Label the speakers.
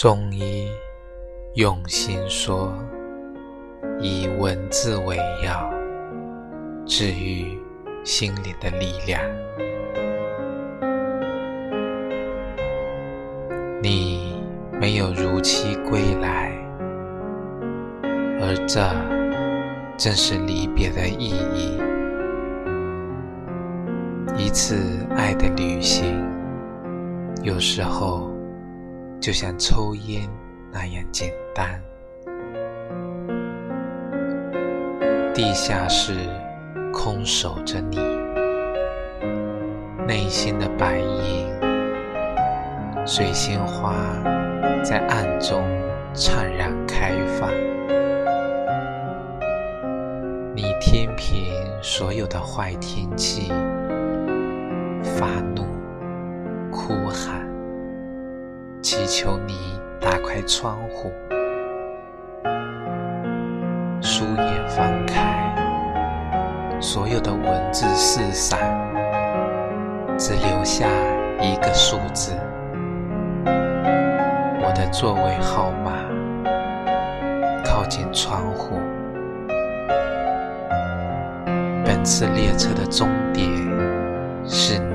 Speaker 1: 中医用心说，以文字为药，治愈心灵的力量。你没有如期归来，而这正是离别的意义。一次爱的旅行，有时候就像抽烟那样简单。地下室空守着你，内心的白银，水仙花在暗中灿然开放。你天平所有的坏天气。发怒、哭喊，祈求你打开窗户，书页翻开，所有的文字四散，只留下一个数字，我的座位号码，靠近窗户，本次列车的终点是。